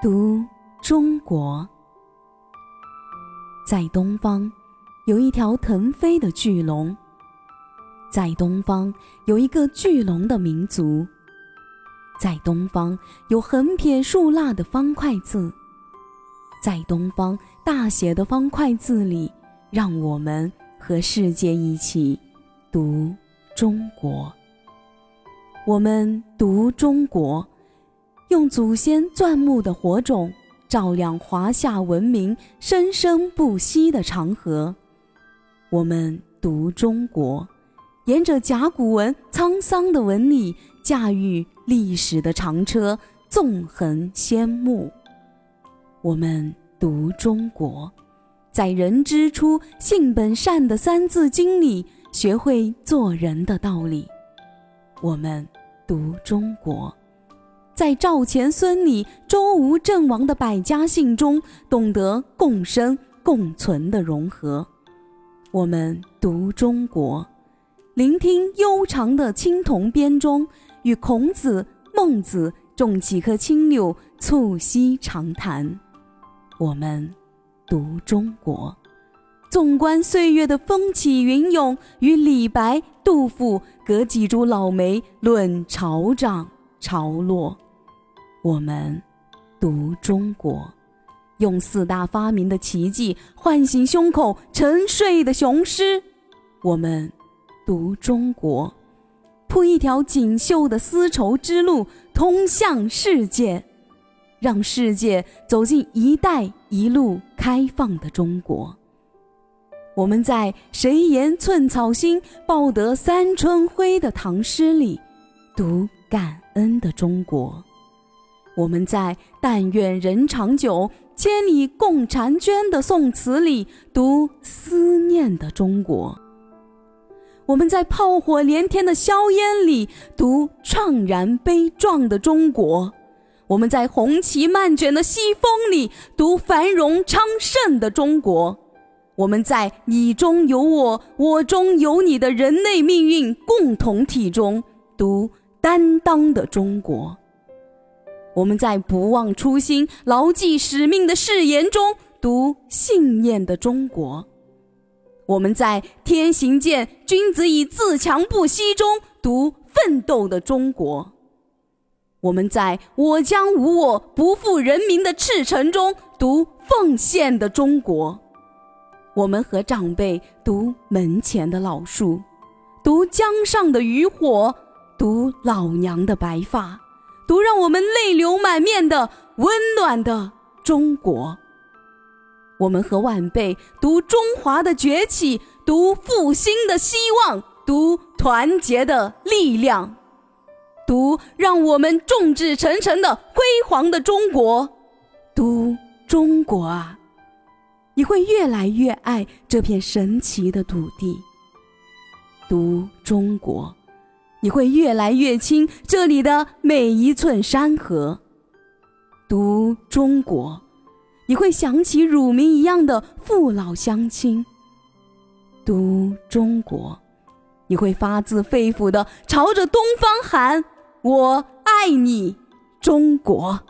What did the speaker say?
读中国，在东方有一条腾飞的巨龙，在东方有一个巨龙的民族，在东方有横撇竖捺的方块字，在东方大写的方块字里，让我们和世界一起读中国。我们读中国。用祖先钻木的火种照亮华夏文明生生不息的长河。我们读中国，沿着甲骨文沧桑的纹理，驾驭历史的长车，纵横仙目。我们读中国，在“人之初，性本善”的《三字经》里，学会做人的道理。我们读中国。在赵钱孙李周吴郑王的百家姓中，懂得共生共存的融合。我们读中国，聆听悠长的青铜编钟，与孔子、孟子种几棵青柳，促膝长谈。我们读中国，纵观岁月的风起云涌，与李白、杜甫隔几株老梅论潮涨潮落。我们读中国，用四大发明的奇迹唤醒胸口沉睡的雄狮。我们读中国，铺一条锦绣的丝绸之路，通向世界，让世界走进“一带一路”开放的中国。我们在“谁言寸草心，报得三春晖”的唐诗里，读感恩的中国。我们在“但愿人长久，千里共婵娟”的宋词里读思念的中国；我们在炮火连天的硝烟里读怆然悲壮的中国；我们在红旗漫卷的西风里读繁荣昌盛的中国；我们在你中有我，我中有你的人类命运共同体中读担当的中国。我们在不忘初心、牢记使命的誓言中读信念的中国；我们在天行健，君子以自强不息中读奋斗的中国；我们在我将无我，不负人民的赤诚中读奉献的中国；我们和长辈读门前的老树，读江上的渔火，读老娘的白发。读让我们泪流满面的温暖的中国。我们和晚辈读中华的崛起，读复兴的希望，读团结的力量，读让我们众志成城的辉煌的中国。读中国啊，你会越来越爱这片神奇的土地。读中国。你会越来越亲这里的每一寸山河。读中国，你会想起乳名一样的父老乡亲。读中国，你会发自肺腑的朝着东方喊：“我爱你，中国。”